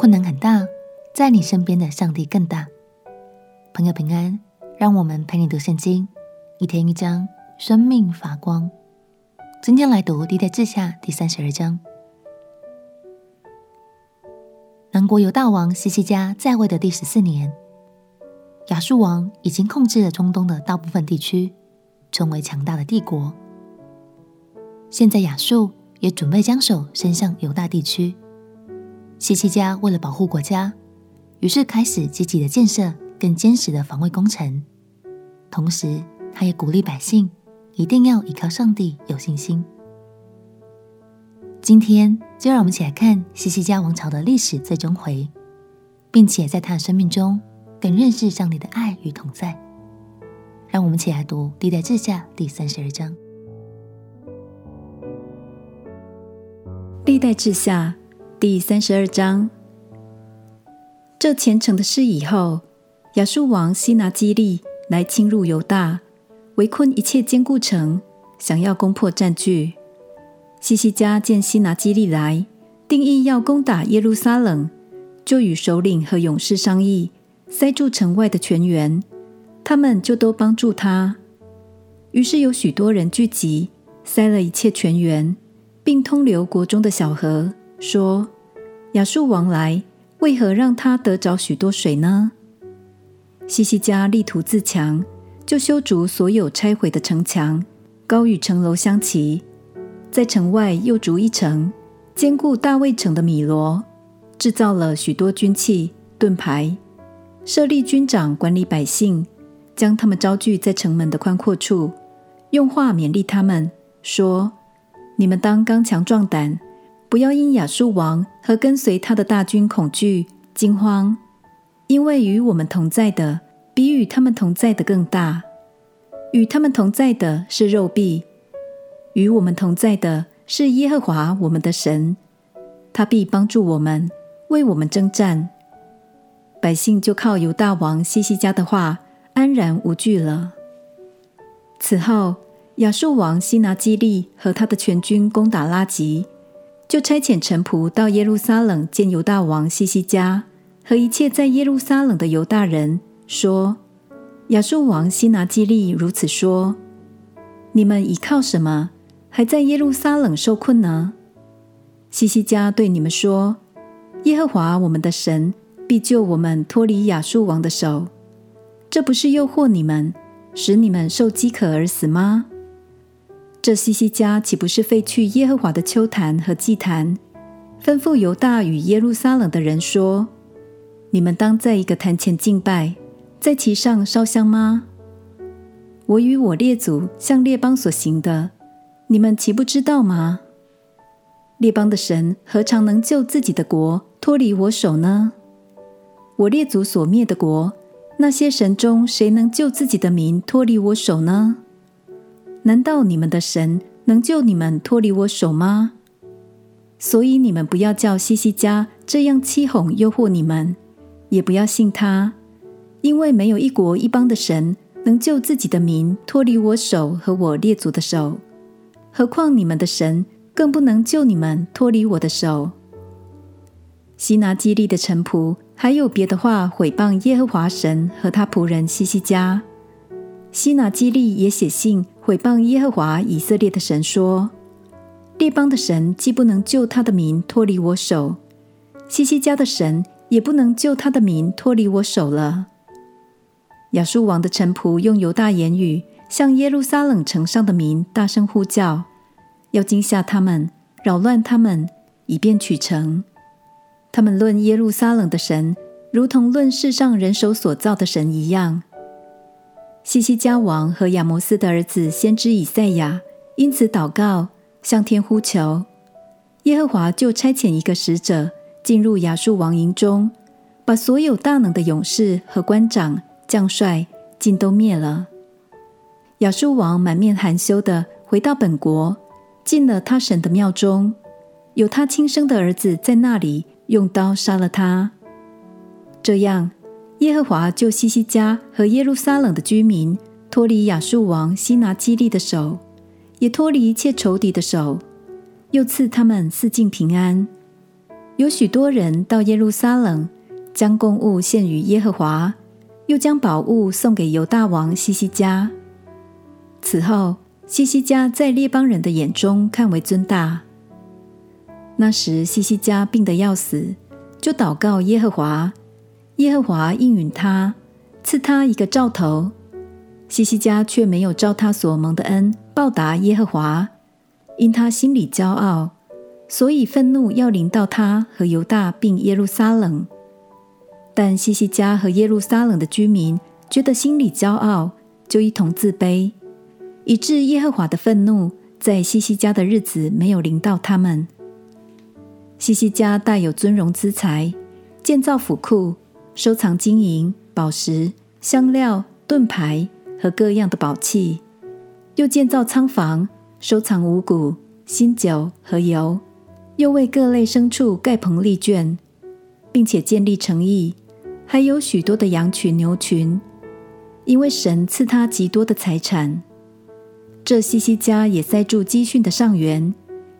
困难很大，在你身边的上帝更大。朋友平安，让我们陪你读圣经，一天一章，生命发光。今天来读《历代志下》第三十二章。南国犹大王西西家在位的第十四年，亚述王已经控制了中东的大部分地区，成为强大的帝国。现在亚述也准备将手伸向犹大地区。西西家为了保护国家，于是开始积极的建设更坚实的防卫工程，同时他也鼓励百姓一定要依靠上帝有信心。今天就让我们一起来看西西家王朝的历史最终回，并且在他的生命中更认识上帝的爱与同在。让我们一起来读《历代志下》第三十二章。《历代志下》第三十二章。这虔诚的事以后，亚述王西拿基立来侵入犹大，围困一切坚固城，想要攻破占据。西西家见西拿基立来，定意要攻打耶路撒冷，就与首领和勇士商议，塞住城外的泉源。他们就都帮助他。于是有许多人聚集，塞了一切泉源，并通流国中的小河，说：“亚述王来，为何让他得着许多水呢？”西西家力图自强，就修筑所有拆毁的城墙，高与城楼相齐。在城外又筑一城，坚固大卫城的米罗，制造了许多军器、盾牌，设立军长管理百姓，将他们招聚在城门的宽阔处，用话勉励他们说：“你们当刚强壮胆，不要因亚述王和跟随他的大军恐惧惊慌，因为与我们同在的比与他们同在的更大，与他们同在的是肉臂。”与我们同在的是耶和华我们的神，他必帮助我们，为我们征战。百姓就靠犹大王西西家的话安然无惧了。此后，亚述王西拿基立和他的全军攻打拉吉，就差遣臣仆到耶路撒冷见犹大王西西家和一切在耶路撒冷的犹大人，说：亚述王西拿基立如此说：你们倚靠什么？还在耶路撒冷受困呢。西西家对你们说：“耶和华我们的神必救我们脱离亚述王的手。这不是诱惑你们，使你们受饥渴而死吗？这西西家岂不是废去耶和华的邱坛和祭坛，吩咐犹大与耶路撒冷的人说：你们当在一个坛前敬拜，在其上烧香吗？我与我列祖向列邦所行的。”你们岂不知道吗？列邦的神何尝能救自己的国脱离我手呢？我列祖所灭的国，那些神中谁能救自己的民脱离我手呢？难道你们的神能救你们脱离我手吗？所以你们不要叫西西家这样欺哄诱惑你们，也不要信他，因为没有一国一邦的神能救自己的民脱离我手和我列祖的手。何况你们的神更不能救你们脱离我的手。西拿基利的臣仆还有别的话毁谤耶和华神和他仆人西西家。西拿基利也写信毁谤耶和华以色列的神说：列邦的神既不能救他的民脱离我手，西西家的神也不能救他的民脱离我手了。亚述王的臣仆用犹大言语。向耶路撒冷城上的民大声呼叫，要惊吓他们，扰乱他们，以便取城。他们论耶路撒冷的神，如同论世上人手所造的神一样。西西家王和亚摩斯的儿子先知以赛亚因此祷告，向天呼求，耶和华就差遣一个使者进入亚述王营中，把所有大能的勇士和官长、将帅尽都灭了。亚述王满面含羞地回到本国，进了他神的庙中，有他亲生的儿子在那里用刀杀了他。这样，耶和华救西西家和耶路撒冷的居民脱离亚述王西拿基立的手，也脱离一切仇敌的手，又赐他们四境平安。有许多人到耶路撒冷，将供物献于耶和华，又将宝物送给犹大王西西家。此后，西西家在列邦人的眼中看为尊大。那时，西西家病得要死，就祷告耶和华，耶和华应允他，赐他一个兆头。西西家却没有照他所蒙的恩报答耶和华，因他心里骄傲，所以愤怒要临到他和犹大并耶路撒冷。但西西家和耶路撒冷的居民觉得心里骄傲，就一同自卑。以致耶和华的愤怒在西西家的日子没有临到他们。西西家大有尊荣资财，建造府库，收藏金银、宝石、香料、盾牌和各样的宝器，又建造仓房，收藏五谷、新酒和油，又为各类牲畜盖棚立圈，并且建立城邑，还有许多的羊群、牛群，因为神赐他极多的财产。这西西家也塞住基训的上源，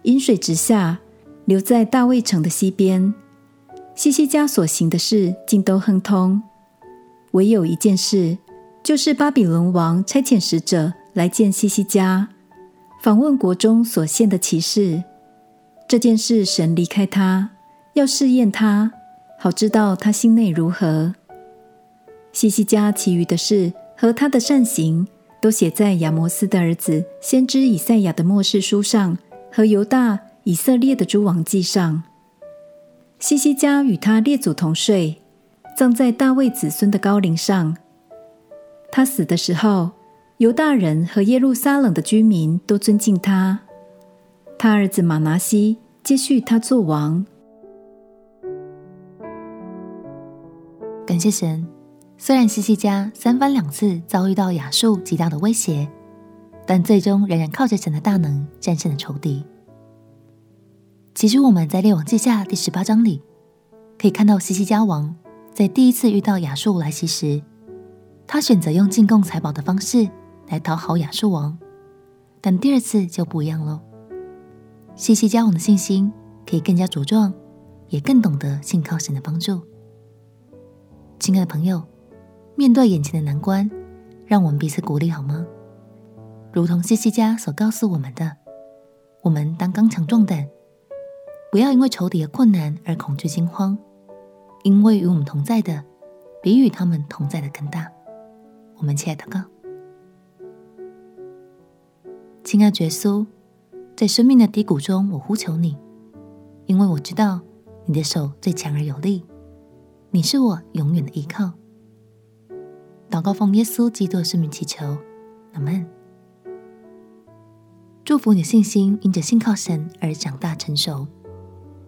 引水直下，流在大卫城的西边。西西家所行的事尽都亨通，唯有一件事，就是巴比伦王差遣使者来见西西家，访问国中所献的奇事。这件事，神离开他，要试验他，好知道他心内如何。西西家其余的事和他的善行。都写在亚摩斯的儿子先知以赛亚的末世书上，和犹大、以色列的诸王记上。西西家与他列祖同睡，葬在大卫子孙的高陵上。他死的时候，犹大人和耶路撒冷的居民都尊敬他。他儿子玛拿西接续他做王。感谢神。虽然西西家三番两次遭遇到亚述极大的威胁，但最终仍然靠着神的大能战胜了仇敌。其实我们在列王记下第十八章里可以看到，西西家王在第一次遇到亚述来袭时，他选择用进贡财宝的方式来讨好亚述王，但第二次就不一样了。西西家王的信心可以更加茁壮，也更懂得信靠神的帮助。亲爱的朋友。面对眼前的难关，让我们彼此鼓励好吗？如同西西家所告诉我们的，我们当刚强壮胆，不要因为仇敌的困难而恐惧惊慌，因为与我们同在的，比与他们同在的更大。我们亲爱的告，亲爱的耶稣，在生命的低谷中，我呼求你，因为我知道你的手最强而有力，你是我永远的依靠。祷告奉耶稣基督的圣名祈求，阿门。祝福你的信心因着信靠神而长大成熟。